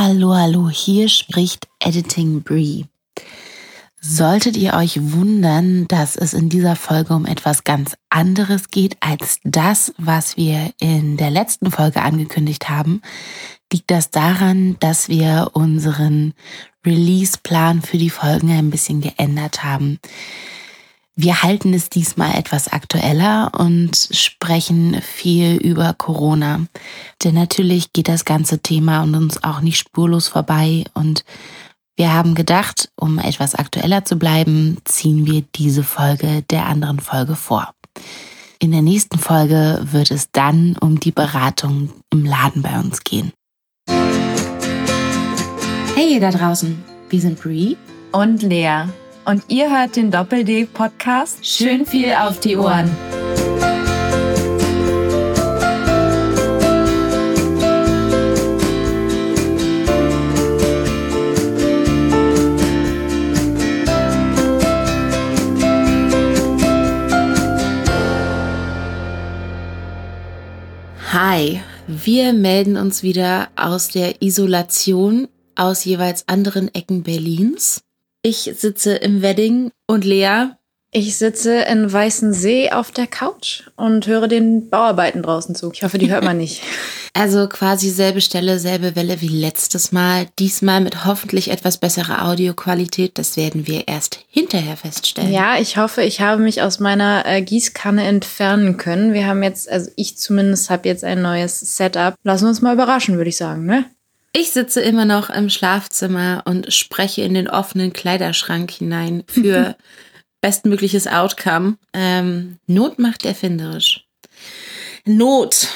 Hallo, hallo, hier spricht Editing Bree. Solltet ihr euch wundern, dass es in dieser Folge um etwas ganz anderes geht als das, was wir in der letzten Folge angekündigt haben, liegt das daran, dass wir unseren Release-Plan für die Folgen ein bisschen geändert haben. Wir halten es diesmal etwas aktueller und sprechen viel über Corona. Denn natürlich geht das ganze Thema und uns auch nicht spurlos vorbei und wir haben gedacht, um etwas aktueller zu bleiben, ziehen wir diese Folge der anderen Folge vor. In der nächsten Folge wird es dann um die Beratung im Laden bei uns gehen. Hey ihr da draußen, wir sind Brie und Lea und ihr hört den Doppel-D-Podcast. Schön viel auf die Ohren. Hi, wir melden uns wieder aus der Isolation aus jeweils anderen Ecken Berlins. Ich sitze im Wedding und Lea. Ich sitze in Weißensee auf der Couch und höre den Bauarbeiten draußen zu. Ich hoffe, die hört man nicht. Also quasi selbe Stelle, selbe Welle wie letztes Mal. Diesmal mit hoffentlich etwas besserer Audioqualität. Das werden wir erst hinterher feststellen. Ja, ich hoffe, ich habe mich aus meiner äh, Gießkanne entfernen können. Wir haben jetzt, also ich zumindest habe jetzt ein neues Setup. Lassen wir uns mal überraschen, würde ich sagen, ne? Ich sitze immer noch im Schlafzimmer und spreche in den offenen Kleiderschrank hinein für bestmögliches Outcome. Ähm, Not macht erfinderisch. Not.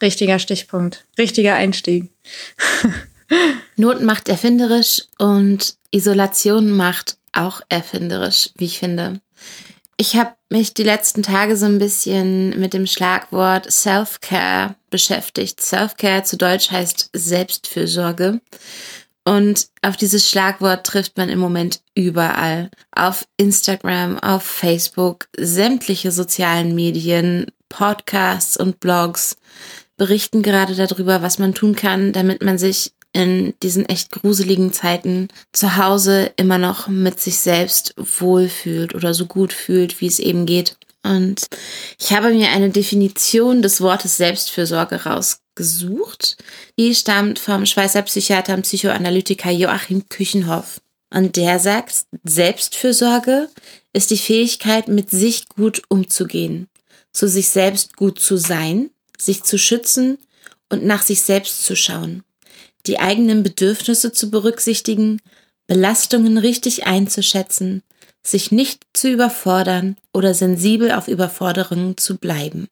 Richtiger Stichpunkt. Richtiger Einstieg. Not macht erfinderisch und Isolation macht auch erfinderisch, wie ich finde. Ich habe mich die letzten Tage so ein bisschen mit dem Schlagwort Self-Care beschäftigt. Self-Care zu Deutsch heißt Selbstfürsorge. Und auf dieses Schlagwort trifft man im Moment überall. Auf Instagram, auf Facebook, sämtliche sozialen Medien, Podcasts und Blogs berichten gerade darüber, was man tun kann, damit man sich in diesen echt gruseligen Zeiten zu Hause immer noch mit sich selbst wohlfühlt oder so gut fühlt, wie es eben geht. Und ich habe mir eine Definition des Wortes Selbstfürsorge rausgesucht. Die stammt vom Schweizer Psychiater und Psychoanalytiker Joachim Küchenhoff. Und der sagt, Selbstfürsorge ist die Fähigkeit, mit sich gut umzugehen, zu sich selbst gut zu sein, sich zu schützen und nach sich selbst zu schauen die eigenen Bedürfnisse zu berücksichtigen, Belastungen richtig einzuschätzen, sich nicht zu überfordern oder sensibel auf Überforderungen zu bleiben.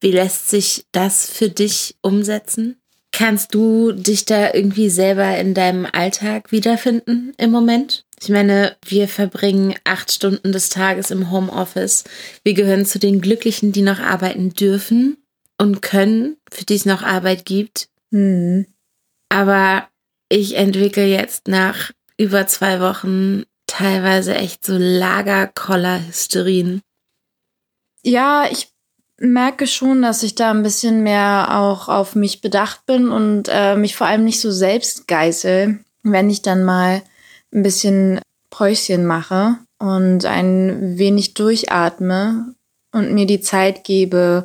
Wie lässt sich das für dich umsetzen? Kannst du dich da irgendwie selber in deinem Alltag wiederfinden im Moment? Ich meine, wir verbringen acht Stunden des Tages im Homeoffice. Wir gehören zu den Glücklichen, die noch arbeiten dürfen und können, für die es noch Arbeit gibt. Hm. Aber ich entwickle jetzt nach über zwei Wochen teilweise echt so Lagerkoller-Hysterien. Ja, ich merke schon, dass ich da ein bisschen mehr auch auf mich bedacht bin und äh, mich vor allem nicht so selbst geißel, wenn ich dann mal ein bisschen Päuschen mache und ein wenig durchatme und mir die Zeit gebe,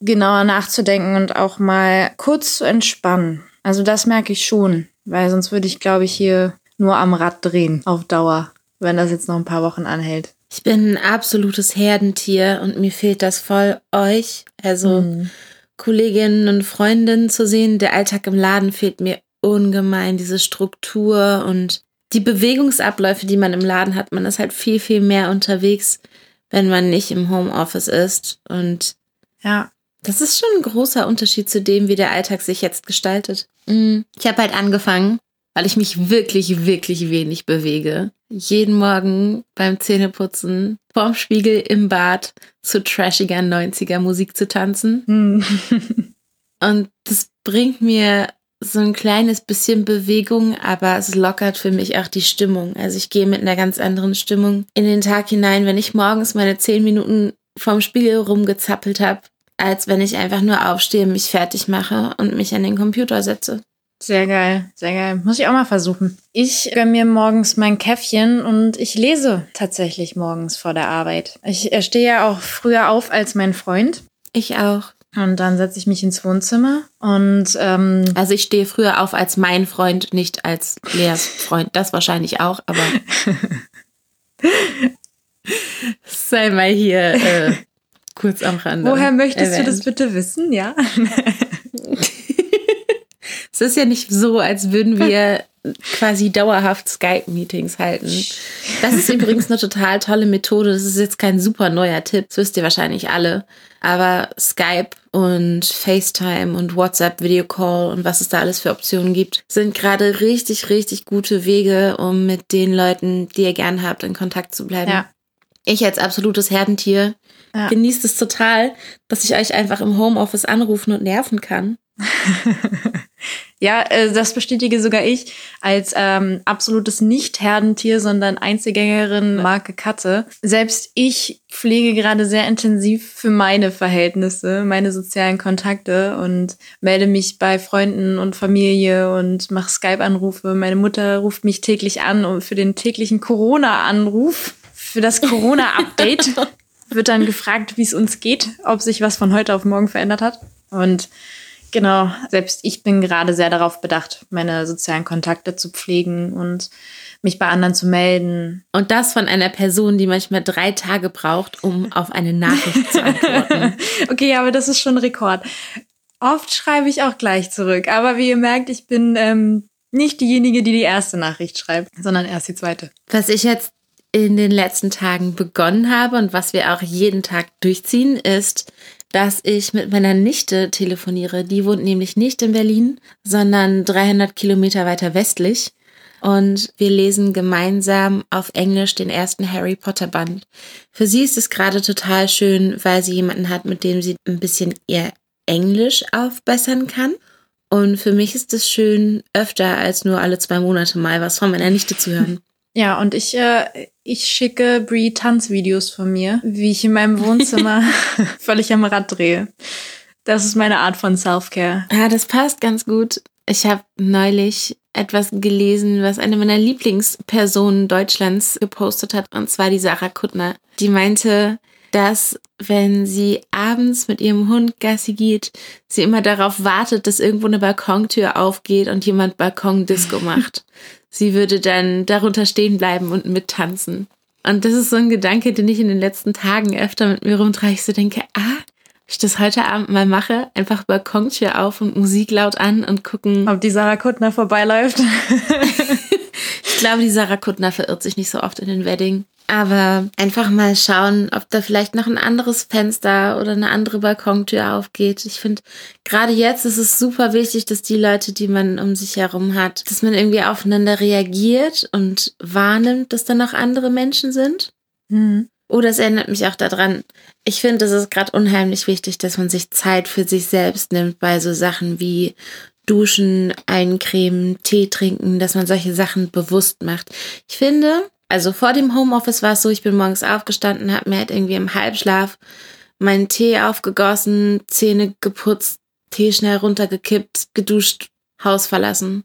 genauer nachzudenken und auch mal kurz zu entspannen. Also das merke ich schon, weil sonst würde ich, glaube ich, hier nur am Rad drehen auf Dauer, wenn das jetzt noch ein paar Wochen anhält. Ich bin ein absolutes Herdentier und mir fehlt das voll euch, also mhm. Kolleginnen und Freundinnen zu sehen. Der Alltag im Laden fehlt mir ungemein, diese Struktur und die Bewegungsabläufe, die man im Laden hat. Man ist halt viel, viel mehr unterwegs, wenn man nicht im Homeoffice ist. Und ja, das ist schon ein großer Unterschied zu dem, wie der Alltag sich jetzt gestaltet. Mhm. Ich habe halt angefangen, weil ich mich wirklich, wirklich wenig bewege. Jeden Morgen beim Zähneputzen vorm Spiegel im Bad zu trashiger 90er Musik zu tanzen. Mhm. Und das bringt mir so ein kleines bisschen Bewegung, aber es lockert für mich auch die Stimmung. Also ich gehe mit einer ganz anderen Stimmung in den Tag hinein, wenn ich morgens meine zehn Minuten vorm Spiegel rumgezappelt habe als wenn ich einfach nur aufstehe, mich fertig mache und mich an den Computer setze. Sehr geil, sehr geil. Muss ich auch mal versuchen. Ich gönne mir morgens mein Käffchen und ich lese tatsächlich morgens vor der Arbeit. Ich stehe ja auch früher auf als mein Freund. Ich auch. Und dann setze ich mich ins Wohnzimmer und ähm, Also ich stehe früher auf als mein Freund, nicht als Leas Freund. Das wahrscheinlich auch, aber sei mal hier äh, kurz am Rande. woher möchtest erwähnt. du das bitte wissen? Ja. Es ist ja nicht so, als würden wir quasi dauerhaft Skype-Meetings halten. Das ist übrigens eine total tolle Methode. Das ist jetzt kein super neuer Tipp, das wisst ihr wahrscheinlich alle. Aber Skype und FaceTime und WhatsApp Video Call und was es da alles für Optionen gibt, sind gerade richtig, richtig gute Wege, um mit den Leuten, die ihr gern habt, in Kontakt zu bleiben. Ja. Ich als absolutes Herdentier Ja. genießt es total, dass ich euch einfach im Homeoffice anrufen und nerven kann. Ja, äh, das bestätige sogar ich als ähm, absolutes Nicht-Herdentier, sondern Einzelgängerin Marke Katze. Selbst ich pflege gerade sehr intensiv für meine Verhältnisse, meine sozialen Kontakte und melde mich bei Freunden und Familie und mache Skype-Anrufe. Meine Mutter ruft mich täglich an und für den täglichen Corona-Anruf, für das Corona-Update wird dann gefragt, wie es uns geht, ob sich was von heute auf morgen verändert hat. Und Genau, selbst ich bin gerade sehr darauf bedacht, meine sozialen Kontakte zu pflegen und mich bei anderen zu melden. Und das von einer Person, die manchmal drei Tage braucht, um auf eine Nachricht zu antworten. Okay, aber das ist schon ein Rekord. Oft schreibe ich auch gleich zurück, aber wie ihr merkt, ich bin ähm, nicht diejenige, die die erste Nachricht schreibt, sondern erst die zweite. Was ich jetzt in den letzten Tagen begonnen habe und was wir auch jeden Tag durchziehen, ist, dass ich mit meiner Nichte telefoniere. Die wohnt nämlich nicht in Berlin, sondern 300 Kilometer weiter westlich. Und wir lesen gemeinsam auf Englisch den ersten Harry Potter Band. Für sie ist es gerade total schön, weil sie jemanden hat, mit dem sie ein bisschen ihr Englisch aufbessern kann. Und für mich ist es schön, öfter als nur alle zwei Monate mal was von meiner Nichte zu hören. Ja, und ich, äh, ich schicke Brie Tanzvideos von mir, wie ich in meinem Wohnzimmer völlig am Rad drehe. Das ist meine Art von Self-Care. Ja, das passt ganz gut. Ich habe neulich etwas gelesen, was eine meiner Lieblingspersonen Deutschlands gepostet hat, und zwar die Sarah Kuttner. Die meinte, dass wenn sie abends mit ihrem Hund Gassi geht, sie immer darauf wartet, dass irgendwo eine Balkontür aufgeht und jemand Balkondisco macht. Sie würde dann darunter stehen bleiben und mittanzen. Und das ist so ein Gedanke, den ich in den letzten Tagen öfter mit mir rumtrage. Ich so denke, ah, ich das heute Abend mal mache, einfach Balkontür auf und Musik laut an und gucken. Ob die Sarah Kuttner vorbeiläuft. Ich glaube, die Sarah Kuttner verirrt sich nicht so oft in den Wedding. Aber einfach mal schauen, ob da vielleicht noch ein anderes Fenster oder eine andere Balkontür aufgeht. Ich finde, gerade jetzt ist es super wichtig, dass die Leute, die man um sich herum hat, dass man irgendwie aufeinander reagiert und wahrnimmt, dass da noch andere Menschen sind. Mhm. Oder es erinnert mich auch daran, ich finde, es ist gerade unheimlich wichtig, dass man sich Zeit für sich selbst nimmt bei so Sachen wie Duschen, eincremen, Tee trinken, dass man solche Sachen bewusst macht. Ich finde, also vor dem Homeoffice war es so, ich bin morgens aufgestanden, habe mir halt irgendwie im Halbschlaf meinen Tee aufgegossen, Zähne geputzt, Tee schnell runtergekippt, geduscht, Haus verlassen.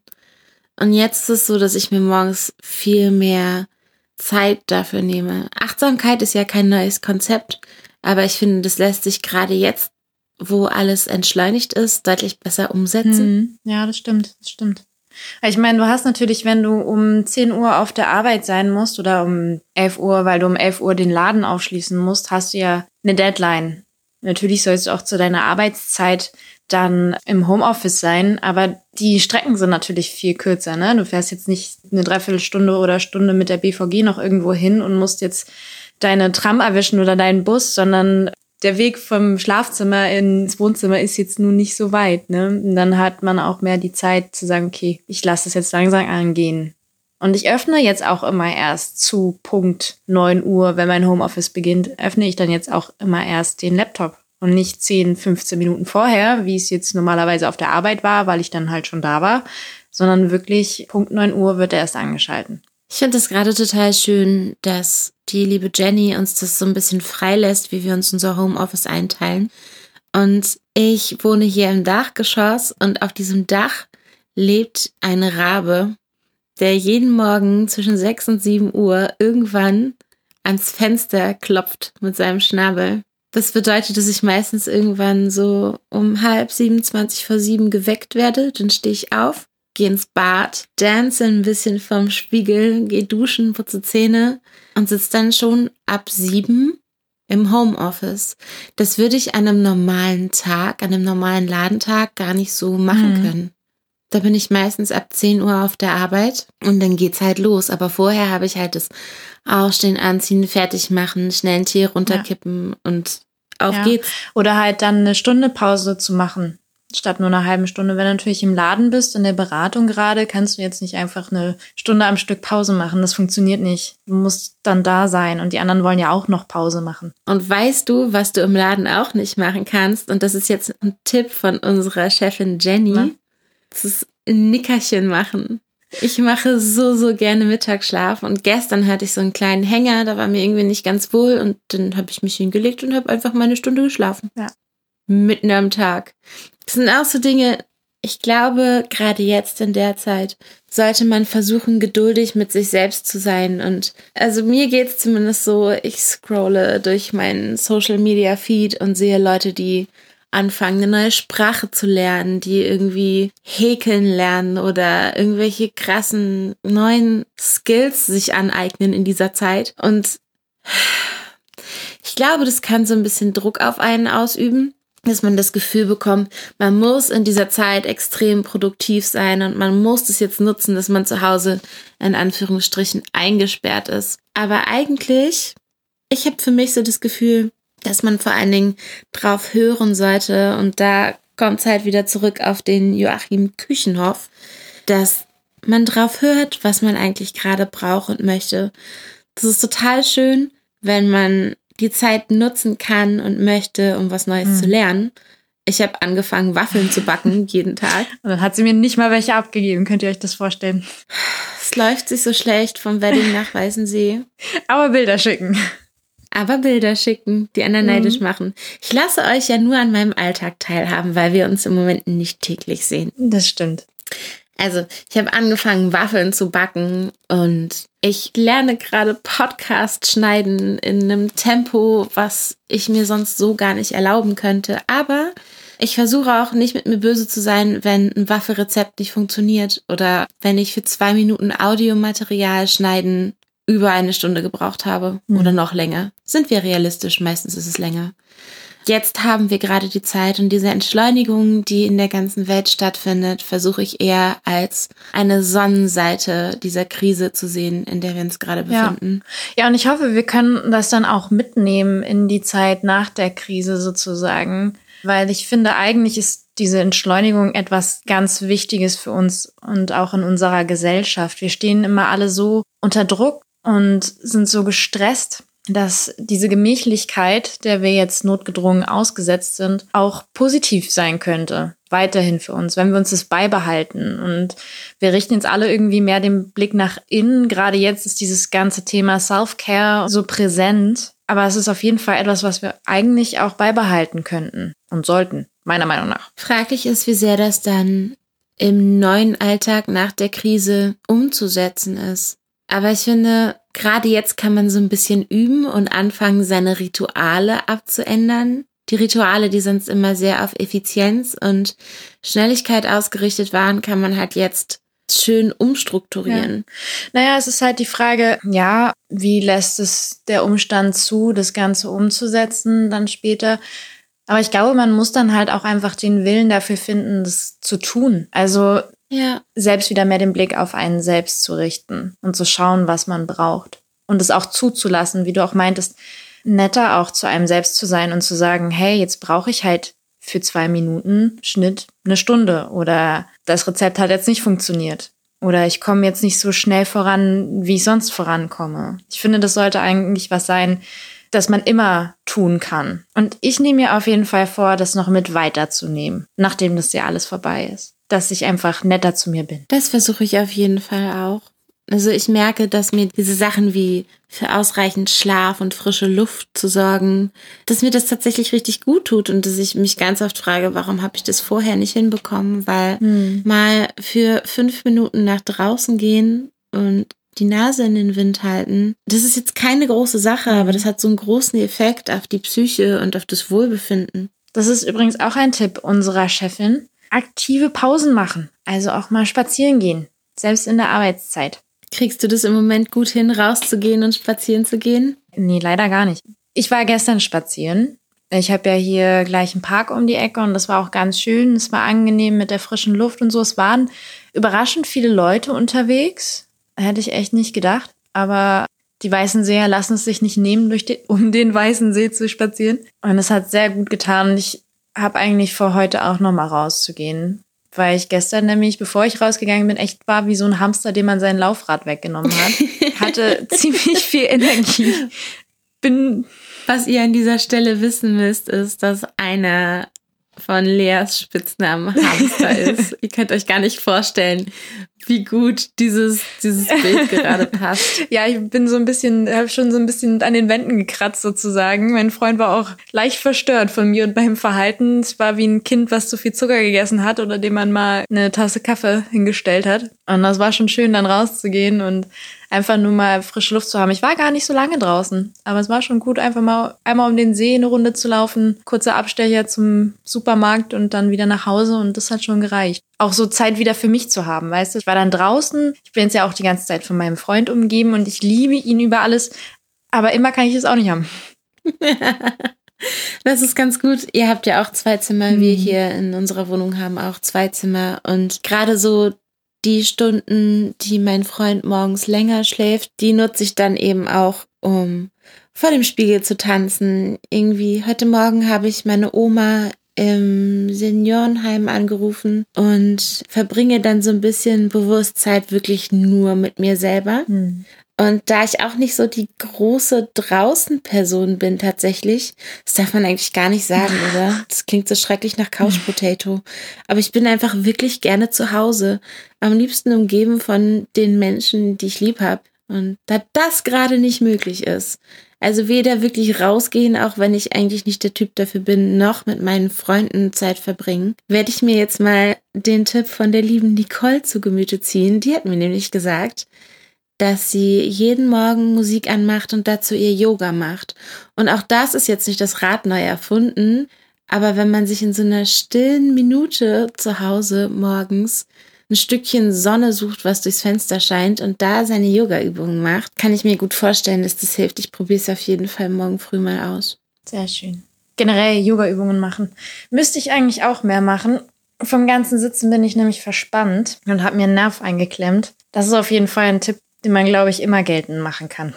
Und jetzt ist es so, dass ich mir morgens viel mehr Zeit dafür nehme. Achtsamkeit ist ja kein neues Konzept, aber ich finde, das lässt sich gerade jetzt, wo alles entschleunigt ist, deutlich besser umsetzen. Mhm. Ja, das stimmt, das stimmt. Ich meine, du hast natürlich, wenn du um 10 Uhr auf der Arbeit sein musst oder um 11 Uhr, weil du um 11 Uhr den Laden aufschließen musst, hast du ja eine Deadline. Natürlich sollst du auch zu deiner Arbeitszeit dann im Homeoffice sein, aber die Strecken sind natürlich viel kürzer. Ne? Du fährst jetzt nicht eine Dreiviertelstunde oder Stunde mit der BVG noch irgendwo hin und musst jetzt deine Tram erwischen oder deinen Bus, sondern der Weg vom Schlafzimmer ins Wohnzimmer ist jetzt nun nicht so weit. Ne? Und dann hat man auch mehr die Zeit zu sagen, okay, ich lasse es jetzt langsam angehen. Und ich öffne jetzt auch immer erst zu Punkt 9 Uhr, wenn mein Homeoffice beginnt, öffne ich dann jetzt auch immer erst den Laptop und nicht 10, 15 Minuten vorher, wie es jetzt normalerweise auf der Arbeit war, weil ich dann halt schon da war, sondern wirklich Punkt 9 Uhr wird er erst angeschalten. Ich finde es gerade total schön, dass die liebe Jenny uns das so ein bisschen freilässt, wie wir uns unser Homeoffice einteilen. Und ich wohne hier im Dachgeschoss und auf diesem Dach lebt ein Rabe, der jeden Morgen zwischen 6 und 7 Uhr irgendwann ans Fenster klopft mit seinem Schnabel. Das bedeutet, dass ich meistens irgendwann so um halb 27 vor sieben geweckt werde. Dann stehe ich auf, gehe ins Bad, dance ein bisschen vom Spiegel, gehe duschen, putze Zähne und sitze dann schon ab sieben im Homeoffice. Das würde ich an einem normalen Tag, an einem normalen Ladentag gar nicht so machen mhm. können. Da bin ich meistens ab 10 Uhr auf der Arbeit und dann geht's halt los. Aber vorher habe ich halt das Aufstehen, Anziehen, fertig machen, schnell einen Tee runterkippen ja. und auf ja. geht's. Oder halt dann eine Stunde Pause zu machen, statt nur einer halben Stunde. Wenn du natürlich im Laden bist, in der Beratung gerade, kannst du jetzt nicht einfach eine Stunde am Stück Pause machen. Das funktioniert nicht. Du musst dann da sein und die anderen wollen ja auch noch Pause machen. Und weißt du, was du im Laden auch nicht machen kannst? Und das ist jetzt ein Tipp von unserer Chefin Jenny. Na? Das ist ein Nickerchen machen. Ich mache so, so gerne Mittagsschlaf und gestern hatte ich so einen kleinen Hänger, da war mir irgendwie nicht ganz wohl und dann habe ich mich hingelegt und habe einfach meine Stunde geschlafen. Ja. Mitten am Tag. Das sind auch so Dinge, ich glaube, gerade jetzt in der Zeit sollte man versuchen, geduldig mit sich selbst zu sein. Und also mir geht's zumindest so, ich scrolle durch meinen Social Media Feed und sehe Leute, die anfangen, eine neue Sprache zu lernen, die irgendwie häkeln lernen oder irgendwelche krassen neuen Skills sich aneignen in dieser Zeit. Und ich glaube, das kann so ein bisschen Druck auf einen ausüben dass man das Gefühl bekommt, man muss in dieser Zeit extrem produktiv sein und man muss das jetzt nutzen, dass man zu Hause in Anführungsstrichen eingesperrt ist. Aber eigentlich, ich habe für mich so das Gefühl, dass man vor allen Dingen drauf hören sollte. Und da kommt es halt wieder zurück auf den Joachim Küchenhoff, dass man drauf hört, was man eigentlich gerade braucht und möchte. Das ist total schön, wenn man die Zeit nutzen kann und möchte, um was Neues mhm. zu lernen. Ich habe angefangen, Waffeln zu backen jeden Tag. Und dann hat sie mir nicht mal welche abgegeben. Könnt ihr euch das vorstellen? Es läuft sich so schlecht vom Wedding nach Weißensee. Aber Bilder schicken aber Bilder schicken, die anderen mhm. neidisch machen. Ich lasse euch ja nur an meinem Alltag teilhaben, weil wir uns im Moment nicht täglich sehen. Das stimmt. Also, ich habe angefangen, Waffeln zu backen und ich lerne gerade Podcast schneiden in einem Tempo, was ich mir sonst so gar nicht erlauben könnte. Aber ich versuche auch nicht mit mir böse zu sein, wenn ein Waffelrezept nicht funktioniert oder wenn ich für zwei Minuten Audiomaterial schneiden über eine Stunde gebraucht habe mhm. oder noch länger. Sind wir realistisch? Meistens ist es länger. Jetzt haben wir gerade die Zeit und diese Entschleunigung, die in der ganzen Welt stattfindet, versuche ich eher als eine Sonnenseite dieser Krise zu sehen, in der wir uns gerade befinden. Ja. ja, und ich hoffe, wir können das dann auch mitnehmen in die Zeit nach der Krise sozusagen, weil ich finde, eigentlich ist diese Entschleunigung etwas ganz Wichtiges für uns und auch in unserer Gesellschaft. Wir stehen immer alle so unter Druck und sind so gestresst, dass diese Gemächlichkeit, der wir jetzt notgedrungen ausgesetzt sind, auch positiv sein könnte. Weiterhin für uns, wenn wir uns das beibehalten. Und wir richten jetzt alle irgendwie mehr den Blick nach innen. Gerade jetzt ist dieses ganze Thema Self-Care so präsent. Aber es ist auf jeden Fall etwas, was wir eigentlich auch beibehalten könnten und sollten, meiner Meinung nach. Fraglich ist, wie sehr das dann im neuen Alltag nach der Krise umzusetzen ist. Aber ich finde, gerade jetzt kann man so ein bisschen üben und anfangen, seine Rituale abzuändern. Die Rituale, die sonst immer sehr auf Effizienz und Schnelligkeit ausgerichtet waren, kann man halt jetzt schön umstrukturieren. Ja. Naja, es ist halt die Frage, ja, wie lässt es der Umstand zu, das Ganze umzusetzen dann später? Aber ich glaube, man muss dann halt auch einfach den Willen dafür finden, das zu tun. Also ja. Selbst wieder mehr den Blick auf einen selbst zu richten und zu schauen, was man braucht. Und es auch zuzulassen, wie du auch meintest, netter auch zu einem selbst zu sein und zu sagen, hey, jetzt brauche ich halt für zwei Minuten Schnitt eine Stunde oder das Rezept hat jetzt nicht funktioniert. Oder ich komme jetzt nicht so schnell voran, wie ich sonst vorankomme. Ich finde, das sollte eigentlich was sein, das man immer tun kann. Und ich nehme mir auf jeden Fall vor, das noch mit weiterzunehmen, nachdem das ja alles vorbei ist dass ich einfach netter zu mir bin. Das versuche ich auf jeden Fall auch. Also ich merke, dass mir diese Sachen wie für ausreichend Schlaf und frische Luft zu sorgen, dass mir das tatsächlich richtig gut tut und dass ich mich ganz oft frage, warum habe ich das vorher nicht hinbekommen? Weil hm. mal für fünf Minuten nach draußen gehen und die Nase in den Wind halten. Das ist jetzt keine große Sache, aber das hat so einen großen Effekt auf die Psyche und auf das Wohlbefinden. Das ist übrigens auch ein Tipp unserer Chefin. Aktive Pausen machen, also auch mal spazieren gehen, selbst in der Arbeitszeit. Kriegst du das im Moment gut hin, rauszugehen und spazieren zu gehen? Nee, leider gar nicht. Ich war gestern spazieren. Ich habe ja hier gleich einen Park um die Ecke und das war auch ganz schön. Es war angenehm mit der frischen Luft und so. Es waren überraschend viele Leute unterwegs. Hätte ich echt nicht gedacht. Aber die weißen Seher lassen es sich nicht nehmen, durch den, um den weißen See zu spazieren. Und es hat sehr gut getan. Ich habe eigentlich vor, heute auch noch mal rauszugehen. Weil ich gestern nämlich, bevor ich rausgegangen bin, echt war wie so ein Hamster, dem man sein Laufrad weggenommen hat. Hatte ziemlich viel Energie. Bin. Was ihr an dieser Stelle wissen müsst, ist, dass eine von Leas Spitznamen Hamster ist. ihr könnt euch gar nicht vorstellen, wie gut dieses, dieses Bild gerade passt. Ja, ich bin so ein bisschen, habe schon so ein bisschen an den Wänden gekratzt sozusagen. Mein Freund war auch leicht verstört von mir und meinem Verhalten. Es war wie ein Kind, was zu viel Zucker gegessen hat oder dem man mal eine Tasse Kaffee hingestellt hat. Und das war schon schön, dann rauszugehen und einfach nur mal frische Luft zu haben. Ich war gar nicht so lange draußen, aber es war schon gut, einfach mal einmal um den See eine Runde zu laufen, kurzer Abstecher zum Supermarkt und dann wieder nach Hause und das hat schon gereicht. Auch so Zeit wieder für mich zu haben, weißt du? Ich war dann draußen, ich bin jetzt ja auch die ganze Zeit von meinem Freund umgeben und ich liebe ihn über alles, aber immer kann ich es auch nicht haben. Das ist ganz gut. Ihr habt ja auch zwei Zimmer. Wir mhm. hier in unserer Wohnung haben auch zwei Zimmer. Und gerade so die Stunden, die mein Freund morgens länger schläft, die nutze ich dann eben auch, um vor dem Spiegel zu tanzen. Irgendwie heute Morgen habe ich meine Oma im Seniorenheim angerufen und verbringe dann so ein bisschen Bewusstsein wirklich nur mit mir selber. Hm. Und da ich auch nicht so die große draußen-Person bin tatsächlich, das darf man eigentlich gar nicht sagen, oder? Das klingt so schrecklich nach Couch Potato. Aber ich bin einfach wirklich gerne zu Hause. Am liebsten umgeben von den Menschen, die ich lieb habe. Und da das gerade nicht möglich ist, also weder wirklich rausgehen, auch wenn ich eigentlich nicht der Typ dafür bin, noch mit meinen Freunden Zeit verbringen, werde ich mir jetzt mal den Tipp von der lieben Nicole zu Gemüte ziehen. Die hat mir nämlich gesagt, dass sie jeden Morgen Musik anmacht und dazu ihr Yoga macht. Und auch das ist jetzt nicht das Rad neu erfunden, aber wenn man sich in so einer stillen Minute zu Hause morgens ein Stückchen Sonne sucht, was durchs Fenster scheint und da seine Yoga-Übungen macht, kann ich mir gut vorstellen, dass das hilft. Ich probiere es auf jeden Fall morgen früh mal aus. Sehr schön. Generell Yoga-Übungen machen. Müsste ich eigentlich auch mehr machen. Vom ganzen Sitzen bin ich nämlich verspannt und habe mir einen Nerv eingeklemmt. Das ist auf jeden Fall ein Tipp, den man, glaube ich, immer geltend machen kann.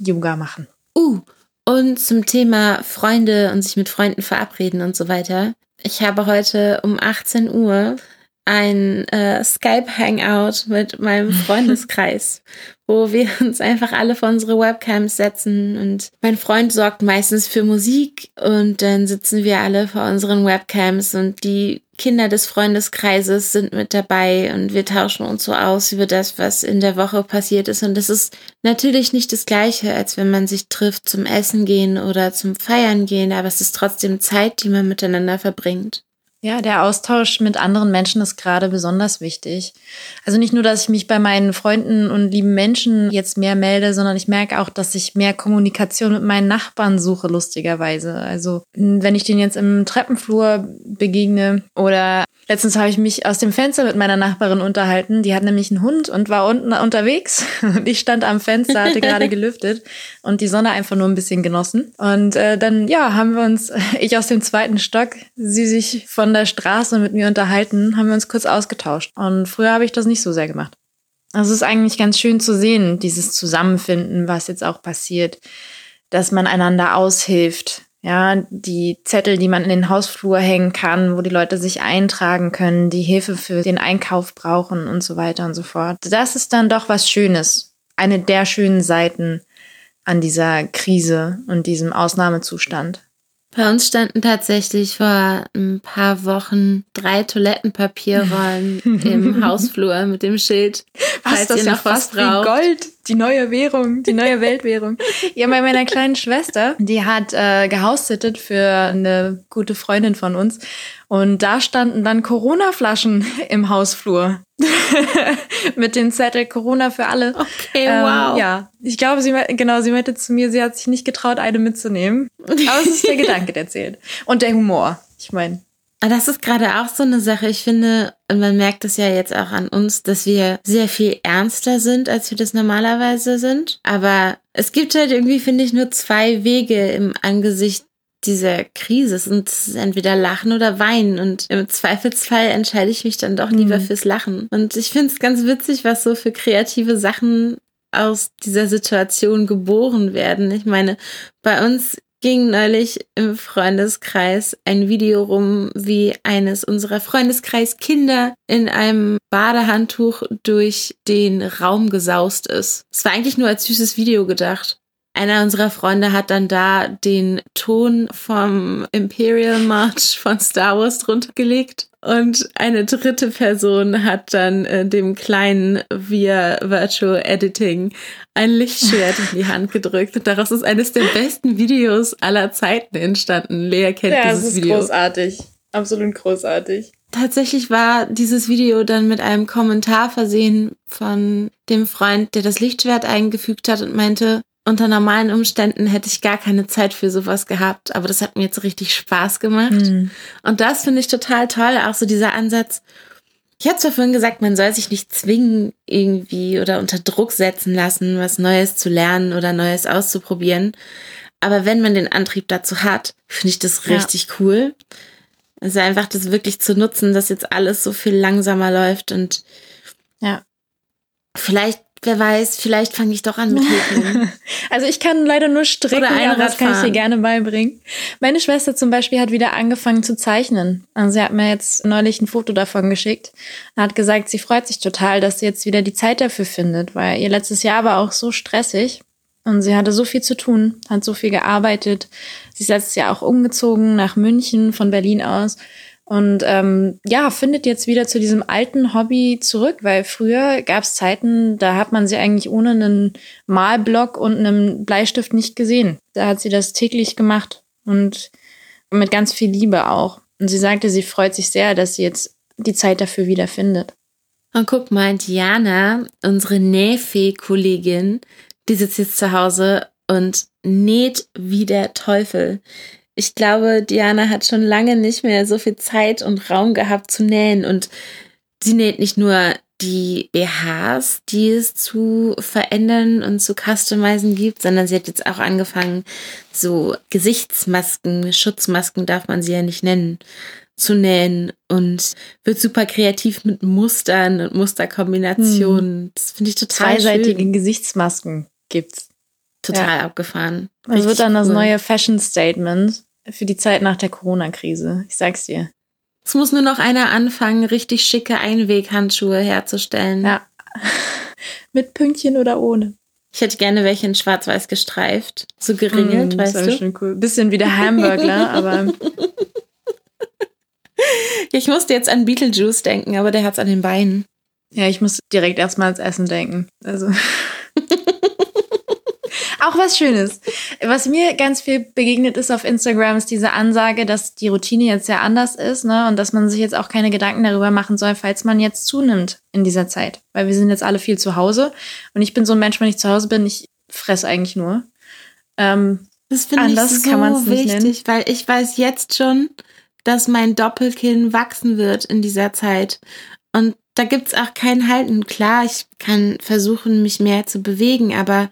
Yoga machen. Uh, und zum Thema Freunde und sich mit Freunden verabreden und so weiter. Ich habe heute um 18 Uhr ein äh, Skype-Hangout mit meinem Freundeskreis, wo wir uns einfach alle vor unsere Webcams setzen und mein Freund sorgt meistens für Musik und dann sitzen wir alle vor unseren Webcams und die Kinder des Freundeskreises sind mit dabei und wir tauschen uns so aus über das, was in der Woche passiert ist. Und das ist natürlich nicht das gleiche, als wenn man sich trifft zum Essen gehen oder zum Feiern gehen, aber es ist trotzdem Zeit, die man miteinander verbringt. Ja, der Austausch mit anderen Menschen ist gerade besonders wichtig. Also nicht nur, dass ich mich bei meinen Freunden und lieben Menschen jetzt mehr melde, sondern ich merke auch, dass ich mehr Kommunikation mit meinen Nachbarn suche, lustigerweise. Also wenn ich denen jetzt im Treppenflur begegne oder Letztens habe ich mich aus dem Fenster mit meiner Nachbarin unterhalten. Die hat nämlich einen Hund und war unten unterwegs. Und ich stand am Fenster, hatte gerade gelüftet und die Sonne einfach nur ein bisschen genossen. Und äh, dann, ja, haben wir uns, ich aus dem zweiten Stock, sie sich von der Straße mit mir unterhalten, haben wir uns kurz ausgetauscht. Und früher habe ich das nicht so sehr gemacht. Also es ist eigentlich ganz schön zu sehen, dieses Zusammenfinden, was jetzt auch passiert, dass man einander aushilft, ja, die Zettel, die man in den Hausflur hängen kann, wo die Leute sich eintragen können, die Hilfe für den Einkauf brauchen und so weiter und so fort. Das ist dann doch was Schönes. Eine der schönen Seiten an dieser Krise und diesem Ausnahmezustand. Bei uns standen tatsächlich vor ein paar Wochen drei Toilettenpapierrollen im Hausflur mit dem Schild Was, das ist ja fast wie Gold, die neue Währung, die neue Weltwährung. Ja, bei meiner kleinen Schwester, die hat äh, gehaussittet für eine gute Freundin von uns. Und da standen dann Corona-Flaschen im Hausflur. Mit dem Zettel Corona für alle. Okay, ähm, wow. Ja, ich glaube, sie, genau, sie meinte zu mir, sie hat sich nicht getraut, eine mitzunehmen. Aber es ist der Gedanke, der zählt. Und der Humor. Ich meine. Ah, das ist gerade auch so eine Sache. Ich finde, und man merkt es ja jetzt auch an uns, dass wir sehr viel ernster sind, als wir das normalerweise sind. Aber es gibt halt irgendwie, finde ich, nur zwei Wege im Angesicht dieser Krise. Es sind entweder Lachen oder Weinen. Und im Zweifelsfall entscheide ich mich dann doch lieber mhm. fürs Lachen. Und ich finde es ganz witzig, was so für kreative Sachen aus dieser Situation geboren werden. Ich meine, bei uns ging neulich im Freundeskreis ein Video rum, wie eines unserer Freundeskreiskinder in einem Badehandtuch durch den Raum gesaust ist. Es war eigentlich nur als süßes Video gedacht. Einer unserer Freunde hat dann da den Ton vom Imperial March von Star Wars drunter gelegt. Und eine dritte Person hat dann äh, dem Kleinen via Virtual Editing ein Lichtschwert in die Hand gedrückt. Und daraus ist eines der besten Videos aller Zeiten entstanden. Lea kennt ja, dieses Video. Ja, das ist großartig. Absolut großartig. Tatsächlich war dieses Video dann mit einem Kommentar versehen von dem Freund, der das Lichtschwert eingefügt hat und meinte, unter normalen Umständen hätte ich gar keine Zeit für sowas gehabt, aber das hat mir jetzt richtig Spaß gemacht. Mhm. Und das finde ich total toll, auch so dieser Ansatz. Ich hatte zwar vorhin gesagt, man soll sich nicht zwingen irgendwie oder unter Druck setzen lassen, was Neues zu lernen oder Neues auszuprobieren. Aber wenn man den Antrieb dazu hat, finde ich das richtig ja. cool. Also einfach das wirklich zu nutzen, dass jetzt alles so viel langsamer läuft und ja. Vielleicht Wer weiß, vielleicht fange ich doch an mit Häkeln. also ich kann leider nur stricken, aber das kann ich dir gerne beibringen. Meine Schwester zum Beispiel hat wieder angefangen zu zeichnen. Also sie hat mir jetzt neulich ein Foto davon geschickt. Hat gesagt, sie freut sich total, dass sie jetzt wieder die Zeit dafür findet, weil ihr letztes Jahr war auch so stressig. Und sie hatte so viel zu tun, hat so viel gearbeitet. Sie ist letztes Jahr auch umgezogen nach München von Berlin aus. Und ähm, ja, findet jetzt wieder zu diesem alten Hobby zurück, weil früher gab es Zeiten, da hat man sie eigentlich ohne einen Malblock und einen Bleistift nicht gesehen. Da hat sie das täglich gemacht und mit ganz viel Liebe auch. Und sie sagte, sie freut sich sehr, dass sie jetzt die Zeit dafür wieder findet. Und guck mal, Diana, unsere Nähfee-Kollegin, die sitzt jetzt zu Hause und näht wie der Teufel. Ich glaube, Diana hat schon lange nicht mehr so viel Zeit und Raum gehabt zu nähen und sie näht nicht nur die BHs, die es zu verändern und zu customizen gibt, sondern sie hat jetzt auch angefangen, so Gesichtsmasken, Schutzmasken darf man sie ja nicht nennen, zu nähen und wird super kreativ mit Mustern und Musterkombinationen. Hm. Das finde ich total Zweiseitige schön. Gesichtsmasken gibt's. Total ja. abgefahren. Das wird dann cool. das neue Fashion Statement für die Zeit nach der Corona-Krise. Ich sag's dir. Es muss nur noch einer anfangen, richtig schicke Einweghandschuhe herzustellen. Ja. Mit Pünktchen oder ohne. Ich hätte gerne welche in schwarz-weiß gestreift. So geringelt, mm, weißt das du? Schon cool. Bisschen wie der Hamburgler, aber. Ich musste jetzt an Beetlejuice denken, aber der hat's an den Beinen. Ja, ich muss direkt erstmal ans Essen denken. Also. Auch was Schönes. Was mir ganz viel begegnet ist auf Instagram, ist diese Ansage, dass die Routine jetzt sehr anders ist, ne? Und dass man sich jetzt auch keine Gedanken darüber machen soll, falls man jetzt zunimmt in dieser Zeit. Weil wir sind jetzt alle viel zu Hause. Und ich bin so ein Mensch, wenn ich zu Hause bin, ich fresse eigentlich nur. Ähm, das finde ich so wichtig, weil ich weiß jetzt schon, dass mein Doppelkinn wachsen wird in dieser Zeit. Und da gibt's auch kein Halten. Klar, ich kann versuchen, mich mehr zu bewegen, aber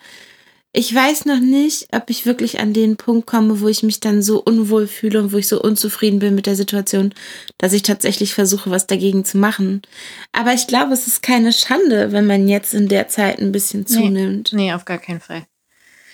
ich weiß noch nicht, ob ich wirklich an den Punkt komme, wo ich mich dann so unwohl fühle und wo ich so unzufrieden bin mit der Situation, dass ich tatsächlich versuche, was dagegen zu machen. Aber ich glaube, es ist keine Schande, wenn man jetzt in der Zeit ein bisschen zunimmt. Nee, nee auf gar keinen Fall.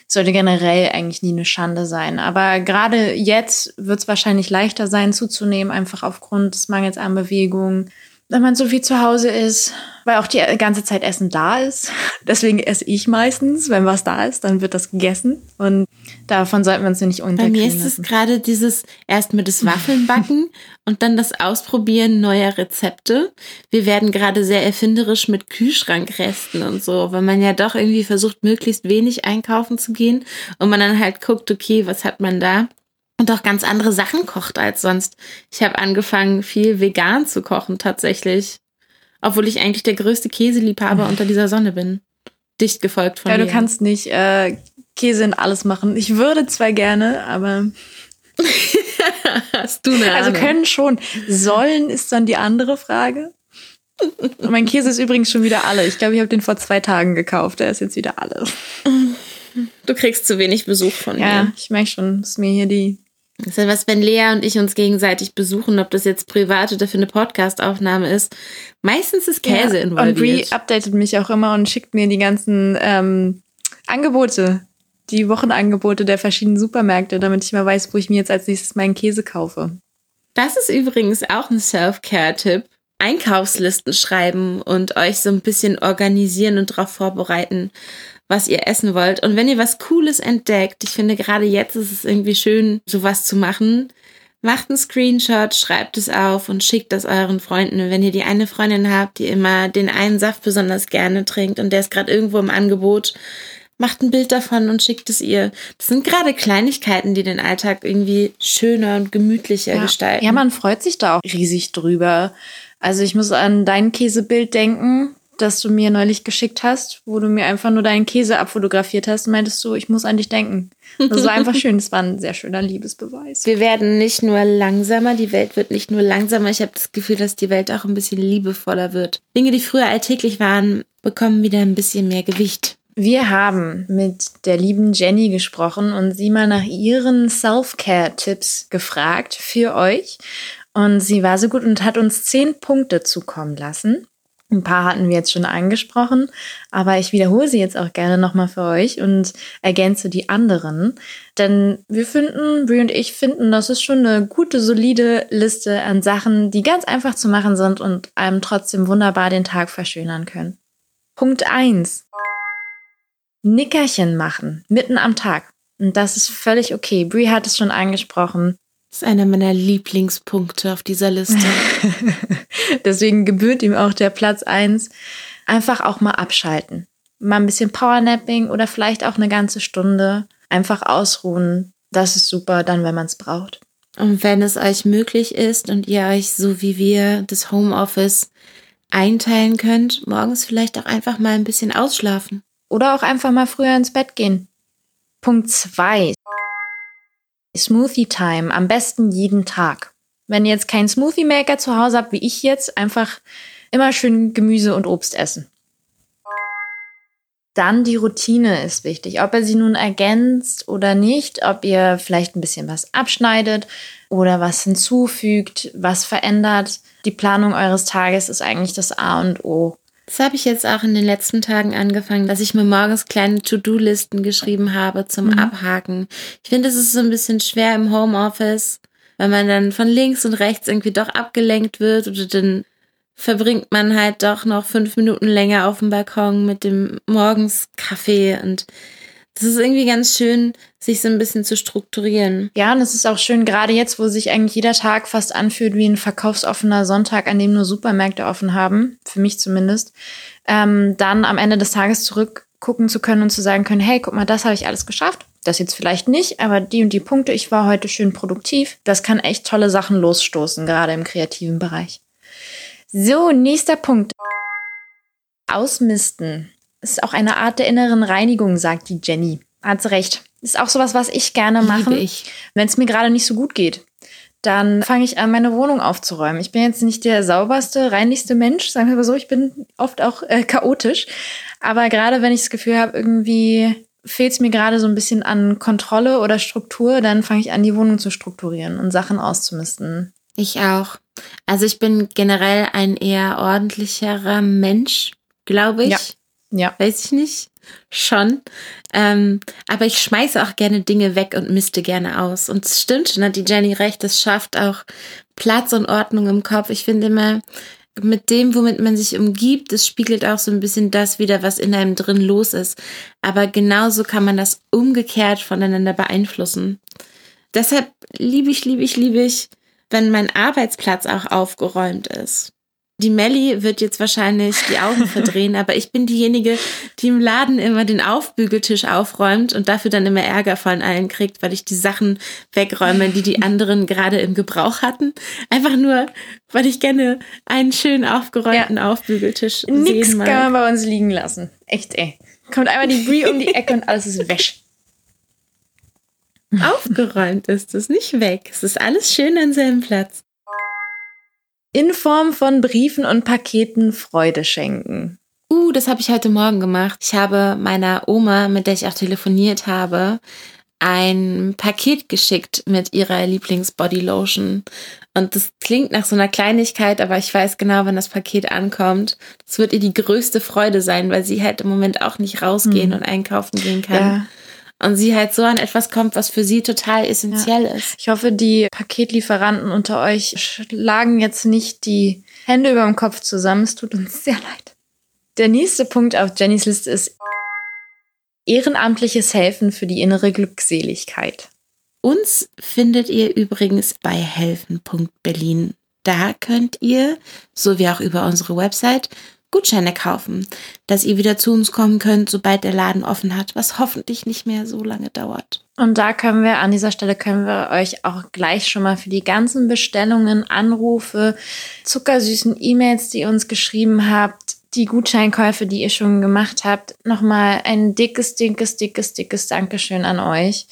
Es sollte generell eigentlich nie eine Schande sein. Aber gerade jetzt wird es wahrscheinlich leichter sein, zuzunehmen, einfach aufgrund des Mangels an Bewegung wenn man so viel zu Hause ist, weil auch die ganze Zeit Essen da ist. Deswegen esse ich meistens, wenn was da ist, dann wird das gegessen. Und Davon sollten wir uns nicht unterkriegen Bei mir ist es gerade dieses erst mit das Waffeln backen und dann das Ausprobieren neuer Rezepte. Wir werden gerade sehr erfinderisch mit Kühlschrankresten und so, weil man ja doch irgendwie versucht, möglichst wenig einkaufen zu gehen und man dann halt guckt, okay, was hat man da? Und auch ganz andere Sachen kocht als sonst. Ich habe angefangen, viel vegan zu kochen tatsächlich. Obwohl ich eigentlich der größte Käseliebhaber unter dieser Sonne bin. Dicht gefolgt von Ja, dir. du kannst nicht äh, Käse in alles machen. Ich würde zwar gerne, aber Hast du eine also Ahnung? können schon. Sollen ist dann die andere Frage. Und mein Käse ist übrigens schon wieder alle. Ich glaube, ich habe den vor zwei Tagen gekauft. Der ist jetzt wieder alle. Du kriegst zu wenig Besuch von Ja, mir. ich merke schon, dass mir hier die. Das ist ja was, wenn Lea und ich uns gegenseitig besuchen, ob das jetzt privat oder für eine Podcastaufnahme ist. Meistens ist Käse ja. Und Brie involviert. updatet mich auch immer und schickt mir die ganzen ähm, Angebote, die Wochenangebote der verschiedenen Supermärkte, damit ich mal weiß, wo ich mir jetzt als nächstes meinen Käse kaufe. Das ist übrigens auch ein Self-Care-Tipp. Einkaufslisten schreiben und euch so ein bisschen organisieren und darauf vorbereiten, was ihr essen wollt. Und wenn ihr was Cooles entdeckt, ich finde gerade jetzt ist es irgendwie schön, sowas zu machen, macht einen Screenshot, schreibt es auf und schickt das euren Freunden. Und wenn ihr die eine Freundin habt, die immer den einen Saft besonders gerne trinkt und der ist gerade irgendwo im Angebot, macht ein Bild davon und schickt es ihr. Das sind gerade Kleinigkeiten, die den Alltag irgendwie schöner und gemütlicher Ja. gestalten. ja, man freut sich da auch riesig drüber. Also ich muss an dein Käsebild denken, das du mir neulich geschickt hast, wo du mir einfach nur deinen Käse abfotografiert hast und meintest du, ich muss an dich denken. Das war einfach schön. Das war ein sehr schöner Liebesbeweis. Wir werden nicht nur langsamer, die Welt wird nicht nur langsamer. Ich habe das Gefühl, dass die Welt auch ein bisschen liebevoller wird. Dinge, die früher alltäglich waren, bekommen wieder ein bisschen mehr Gewicht. Wir haben mit der lieben Jenny gesprochen und sie mal nach ihren Self-Care-Tipps gefragt für euch. Und sie war so gut und hat uns zehn Punkte zukommen lassen. Ein paar hatten wir jetzt schon angesprochen, aber ich wiederhole sie jetzt auch gerne nochmal für euch und ergänze die anderen. Denn wir finden, Brie und ich finden, das ist schon eine gute, solide Liste an Sachen, die ganz einfach zu machen sind und einem trotzdem wunderbar den Tag verschönern können. Punkt eins: Nickerchen machen, mitten am Tag. Und das ist völlig okay. Brie hat es schon angesprochen. Das ist einer meiner Lieblingspunkte auf dieser Liste. Deswegen gebührt ihm auch der Platz eins. Einfach auch mal abschalten. Mal ein bisschen Powernapping oder vielleicht auch eine ganze Stunde. Einfach ausruhen. Das ist super, dann, wenn man es braucht. Und wenn es euch möglich ist und ihr euch so wie wir das Homeoffice einteilen könnt, morgens vielleicht auch einfach mal ein bisschen ausschlafen. Oder auch einfach mal früher ins Bett gehen. Punkt zwei: Smoothie Time. Am besten jeden Tag. Wenn ihr jetzt keinen Smoothie Maker zu Hause habt, wie ich jetzt, einfach immer schön Gemüse und Obst essen. Dann die Routine ist wichtig. Ob ihr sie nun ergänzt oder nicht, ob ihr vielleicht ein bisschen was abschneidet oder was hinzufügt, was verändert. Die Planung eures Tages ist eigentlich das A und O. Das habe ich jetzt auch in den letzten Tagen angefangen, dass ich mir morgens kleine To-Do-Listen geschrieben habe zum Abhaken. Ich finde, es ist so ein bisschen schwer im Homeoffice, weil man dann von links und rechts irgendwie doch abgelenkt wird oder dann verbringt man halt doch noch fünf Minuten länger auf dem Balkon mit dem morgens Kaffee und das ist irgendwie ganz schön, sich so ein bisschen zu strukturieren. Ja, und es ist auch schön, gerade jetzt, wo sich eigentlich jeder Tag fast anfühlt wie ein verkaufsoffener Sonntag, an dem nur Supermärkte offen haben, für mich zumindest, ähm, dann am Ende des Tages zurückgucken zu können und zu sagen können, hey, guck mal, das habe ich alles geschafft. Das jetzt vielleicht nicht, aber die und die Punkte, ich war heute schön produktiv. Das kann echt tolle Sachen losstoßen, gerade im kreativen Bereich. So, nächster Punkt. Ausmisten. Ist auch eine Art der inneren Reinigung, sagt die Jenny. Hat sie recht. Ist auch sowas, was ich gerne mache. Wenn es mir gerade nicht so gut geht, dann fange ich an, meine Wohnung aufzuräumen. Ich bin jetzt nicht der sauberste, reinlichste Mensch, sagen wir mal so. Ich bin oft auch äh, chaotisch. Aber gerade wenn ich das Gefühl habe, irgendwie fehlt es mir gerade so ein bisschen an Kontrolle oder Struktur, dann fange ich an, die Wohnung zu strukturieren und Sachen auszumisten. Ich auch. Also ich bin generell ein eher ordentlicherer Mensch, glaube ich. Ja. Ja. Weiß ich nicht. Schon. Ähm, aber ich schmeiße auch gerne Dinge weg und misste gerne aus. Und es stimmt schon, hat die Jenny recht, es schafft auch Platz und Ordnung im Kopf. Ich finde immer, mit dem, womit man sich umgibt, das spiegelt auch so ein bisschen das wieder, was in einem drin los ist. Aber genauso kann man das umgekehrt voneinander beeinflussen. Deshalb liebe ich, liebe ich, liebe ich, wenn mein Arbeitsplatz auch aufgeräumt ist. Die Melli wird jetzt wahrscheinlich die Augen verdrehen, aber ich bin diejenige, die im Laden immer den Aufbügeltisch aufräumt und dafür dann immer Ärger von allen kriegt, weil ich die Sachen wegräume, die die anderen gerade im Gebrauch hatten. Einfach nur, weil ich gerne einen schön aufgeräumten ja. Aufbügeltisch Nix sehen mag. kann man bei uns liegen lassen. Echt, ey. Kommt einmal die Brie um die Ecke und alles ist wäsch. Aufgeräumt ist es, nicht weg. Es ist alles schön an seinem Platz in Form von Briefen und Paketen Freude schenken. Uh, das habe ich heute Morgen gemacht. Ich habe meiner Oma, mit der ich auch telefoniert habe, ein Paket geschickt mit ihrer Lieblingsbodylotion. Und das klingt nach so einer Kleinigkeit, aber ich weiß genau, wenn das Paket ankommt. Das wird ihr die größte Freude sein, weil sie halt im Moment auch nicht rausgehen hm. und einkaufen gehen kann. Ja und sie halt so an etwas kommt, was für sie total essentiell ja. ist. Ich hoffe, die Paketlieferanten unter euch schlagen jetzt nicht die Hände über dem Kopf zusammen. Es tut uns sehr leid. Der nächste Punkt auf Jennys Liste ist ehrenamtliches Helfen für die innere Glückseligkeit. Uns findet ihr übrigens bei helfen.berlin. Da könnt ihr, so wie auch über unsere Website, Gutscheine kaufen, dass ihr wieder zu uns kommen könnt, sobald der Laden offen hat, was hoffentlich nicht mehr so lange dauert. Und da können wir, an dieser Stelle können wir euch auch gleich schon mal für die ganzen Bestellungen, Anrufe, zuckersüßen E-Mails, die ihr uns geschrieben habt, die Gutscheinkäufe, die ihr schon gemacht habt, nochmal ein dickes, dickes, dickes, dickes Dankeschön an euch.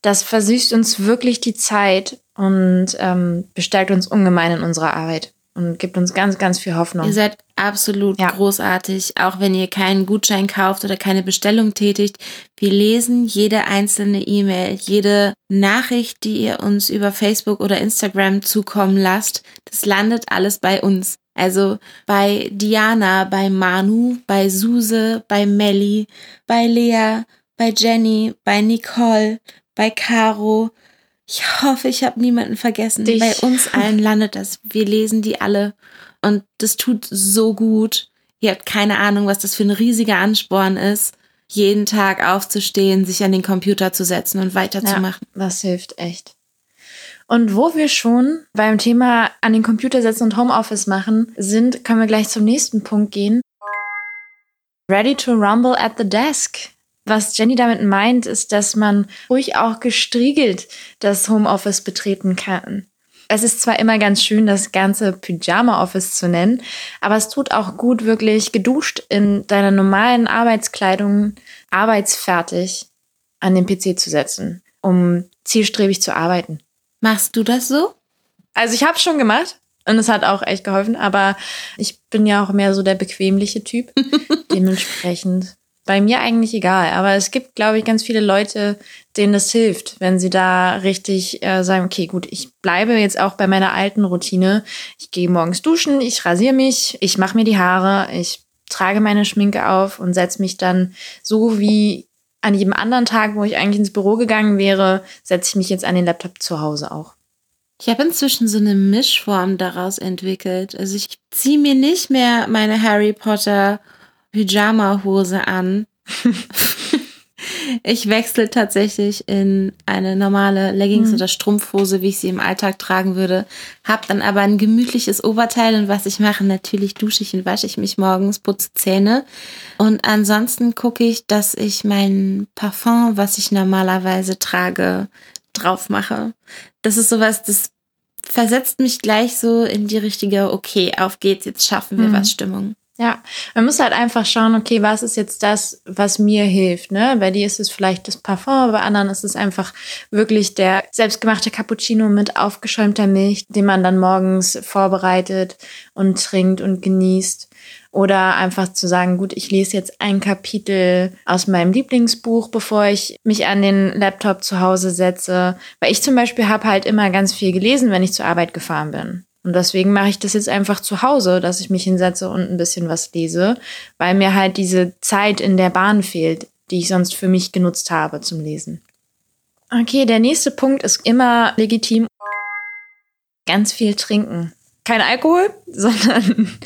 Das versüßt uns wirklich die Zeit und ähm, bestärkt uns ungemein in unserer Arbeit und gibt uns ganz, ganz viel Hoffnung. Ihr seid absolut ja. großartig, auch wenn ihr keinen Gutschein kauft oder keine Bestellung tätigt. Wir lesen jede einzelne E-Mail, jede Nachricht, die ihr uns über Facebook oder Instagram zukommen lasst. Das landet alles bei uns. Also bei Diana, bei Manu, bei Suse, bei Melli, bei Lea, bei Jenny, bei Nicole, bei Caro, ich hoffe, ich habe niemanden vergessen. Dich. Bei uns allen landet das. Wir lesen die alle und das tut so gut. Ihr habt keine Ahnung, was das für ein riesiger Ansporn ist, jeden Tag aufzustehen, sich an den Computer zu setzen und weiterzumachen. Ja, das hilft echt. Und wo wir schon beim Thema an den Computer setzen und Homeoffice machen sind, können wir gleich zum nächsten Punkt gehen. Ready to rumble at the desk. Was Jenny damit meint, ist, dass man ruhig auch gestriegelt das Homeoffice betreten kann. Es ist zwar immer ganz schön, das ganze Pyjama-Office zu nennen, aber es tut auch gut, wirklich geduscht in deiner normalen Arbeitskleidung, arbeitsfertig an den PC zu setzen, um zielstrebig zu arbeiten. Machst du das so? Also ich habe schon gemacht und es hat auch echt geholfen, aber ich bin ja auch mehr so der bequemliche Typ. Dementsprechend bei mir eigentlich egal, aber es gibt, glaube ich, ganz viele Leute, denen das hilft, wenn sie da richtig äh, sagen, okay, gut, ich bleibe jetzt auch bei meiner alten Routine. Ich gehe morgens duschen, ich rasiere mich, ich mache mir die Haare, ich trage meine Schminke auf und setze mich dann so wie an jedem anderen Tag, wo ich eigentlich ins Büro gegangen wäre, setze ich mich jetzt an den Laptop zu Hause auch. Ich habe inzwischen so eine Mischform daraus entwickelt. Also ich ziehe mir nicht mehr meine Harry Potter Pyjama-Hose an. ich wechsle tatsächlich in eine normale Leggings mhm. oder Strumpfhose, wie ich sie im Alltag tragen würde. Hab dann aber ein gemütliches Oberteil und was ich mache, natürlich dusche ich und wasche ich mich morgens, putze Zähne. Und ansonsten gucke ich, dass ich mein Parfum, was ich normalerweise trage, drauf mache. Das ist sowas, das versetzt mich gleich so in die richtige, okay, auf geht's, jetzt schaffen wir mhm. was Stimmung. Ja, man muss halt einfach schauen, okay, was ist jetzt das, was mir hilft, ne? Bei dir ist es vielleicht das Parfum, bei anderen ist es einfach wirklich der selbstgemachte Cappuccino mit aufgeschäumter Milch, den man dann morgens vorbereitet und trinkt und genießt. Oder einfach zu sagen, gut, ich lese jetzt ein Kapitel aus meinem Lieblingsbuch, bevor ich mich an den Laptop zu Hause setze. Weil ich zum Beispiel habe halt immer ganz viel gelesen, wenn ich zur Arbeit gefahren bin. Und deswegen mache ich das jetzt einfach zu Hause, dass ich mich hinsetze und ein bisschen was lese, weil mir halt diese Zeit in der Bahn fehlt, die ich sonst für mich genutzt habe zum Lesen. Okay, der nächste Punkt ist immer legitim. Ganz viel trinken. kein Alkohol, sondern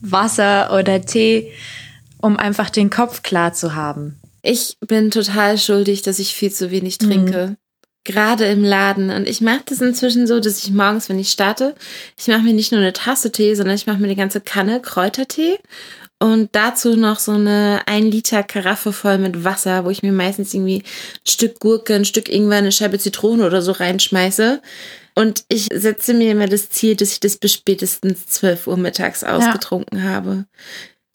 Wasser oder Tee, um einfach den Kopf klar zu haben. Ich bin total schuldig, dass ich viel zu wenig trinke. Mhm. Gerade im Laden. Und ich mache das inzwischen so, dass ich morgens, wenn ich starte, ich mache mir nicht nur eine Tasse Tee, sondern ich mache mir die ganze Kanne Kräutertee und dazu noch so eine ein Liter Karaffe voll mit Wasser, wo ich mir meistens irgendwie ein Stück Gurke, ein Stück Ingwer, eine Scheibe Zitrone oder so reinschmeiße. Und ich setze mir immer das Ziel, dass ich das bis spätestens 12 Uhr mittags ausgetrunken ja. habe.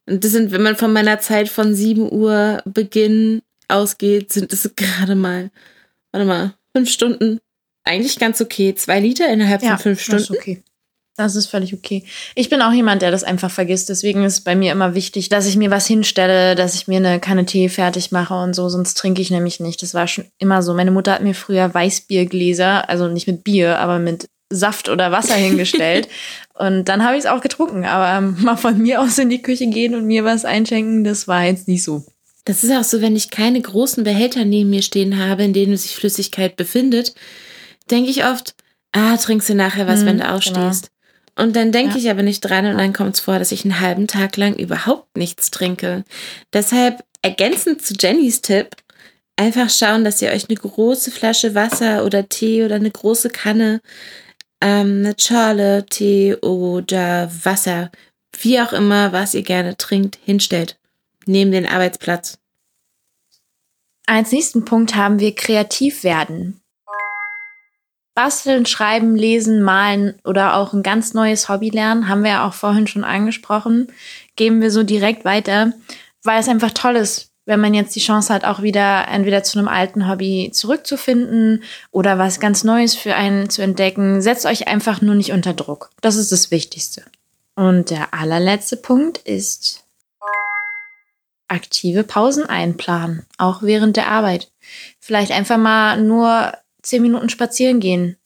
Und das sind, wenn man von meiner Zeit von 7 Uhr Beginn ausgeht, sind es gerade mal, warte mal, fünf Stunden. Eigentlich ganz okay. Zwei Liter innerhalb ja, von fünf Stunden. Das ist okay. Das ist völlig okay. Ich bin auch jemand, der das einfach vergisst. Deswegen ist bei mir immer wichtig, dass ich mir was hinstelle, dass ich mir eine Kanne Tee fertig mache und so. Sonst trinke ich nämlich nicht. Das war schon immer so. Meine Mutter hat mir früher Weißbiergläser, also nicht mit Bier, aber mit Saft oder Wasser hingestellt. und dann habe ich es auch getrunken. Aber ähm, mal von mir aus in die Küche gehen und mir was einschenken, das war jetzt nicht so. Das ist auch so, wenn ich keine großen Behälter neben mir stehen habe, in denen sich Flüssigkeit befindet, denke ich oft, ah, trinkst du nachher was, hm, wenn du genau. aufstehst. Genau. Und dann denke ja. ich aber nicht dran und dann kommt es vor, dass ich einen halben Tag lang überhaupt nichts trinke. Deshalb ergänzend zu Jennys Tipp, einfach schauen, dass ihr euch eine große Flasche Wasser oder Tee oder eine große Kanne, ähm, eine Schale Tee oder Wasser, wie auch immer, was ihr gerne trinkt, hinstellt. Neben den Arbeitsplatz. Als nächsten Punkt haben wir kreativ werden. Basteln, Schreiben, Lesen, Malen oder auch ein ganz neues Hobby lernen, haben wir ja auch vorhin schon angesprochen, geben wir so direkt weiter, weil es einfach toll ist, wenn man jetzt die Chance hat, auch wieder entweder zu einem alten Hobby zurückzufinden oder was ganz Neues für einen zu entdecken. Setzt euch einfach nur nicht unter Druck. Das ist das Wichtigste. Und der allerletzte Punkt ist aktive Pausen einplanen, auch während der Arbeit. Vielleicht einfach mal nur zehn Minuten spazieren gehen.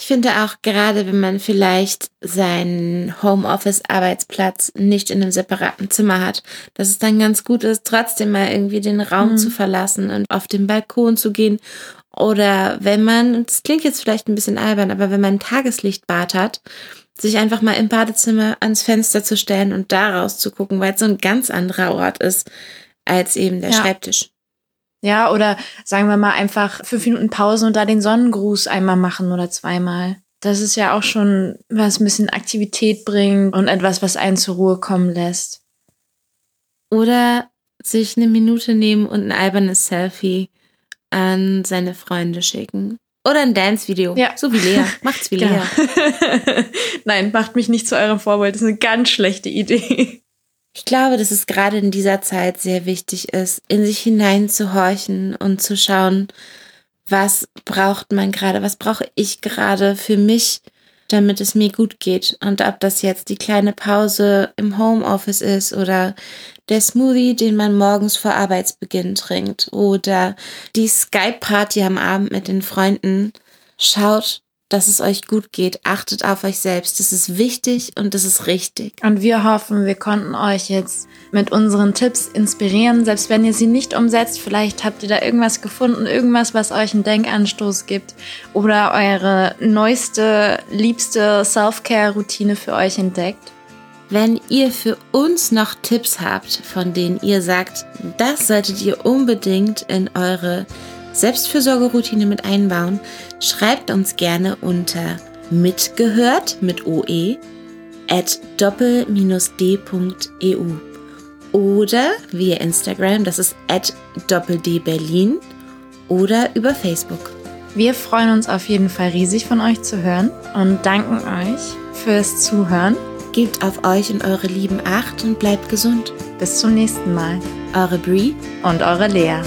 Ich finde auch gerade, wenn man vielleicht seinen Homeoffice-Arbeitsplatz nicht in einem separaten Zimmer hat, dass es dann ganz gut ist, trotzdem mal irgendwie den Raum mhm. zu verlassen und auf den Balkon zu gehen. Oder wenn man, das klingt jetzt vielleicht ein bisschen albern, aber wenn man ein Tageslichtbad hat, sich einfach mal im Badezimmer ans Fenster zu stellen und daraus zu gucken, weil es so ein ganz anderer Ort ist als eben der ja. Schreibtisch. Ja, oder sagen wir mal einfach fünf Minuten Pause und da den Sonnengruß einmal machen oder zweimal. Das ist ja auch schon was ein bisschen Aktivität bringt und etwas, was einen zur Ruhe kommen lässt. Oder sich eine Minute nehmen und ein albernes Selfie an seine Freunde schicken. Oder ein Dance-Video. Ja. So wie Lea. Macht's wie Lea. Genau. Nein, macht mich nicht zu eurem Vorbild. Das ist eine ganz schlechte Idee. Ich glaube, dass es gerade in dieser Zeit sehr wichtig ist, in sich hineinzuhorchen und zu schauen, was braucht man gerade, was brauche ich gerade für mich, damit es mir gut geht. Und ob das jetzt die kleine Pause im Homeoffice ist oder der Smoothie, den man morgens vor Arbeitsbeginn trinkt oder die Skype-Party am Abend mit den Freunden. Schaut, dass es euch gut geht. Achtet auf euch selbst. Das ist wichtig und das ist richtig. Und wir hoffen, wir konnten euch jetzt mit unseren Tipps inspirieren. Selbst wenn ihr sie nicht umsetzt, vielleicht habt ihr da irgendwas gefunden, irgendwas, was euch einen Denkanstoß gibt oder eure neueste, liebste Self-Care-Routine für euch entdeckt. Wenn ihr für uns noch Tipps habt, von denen ihr sagt, das solltet ihr unbedingt in eure Selbstfürsorgeroutine mit einbauen, schreibt uns gerne unter mitgehört mit OE at doppel-d.eu oder via Instagram, das ist at doppeldberlin oder über Facebook. Wir freuen uns auf jeden Fall riesig von euch zu hören und danken euch fürs Zuhören. Gebt auf euch und eure Lieben Acht und bleibt gesund. Bis zum nächsten Mal. Eure Brie und eure Lea.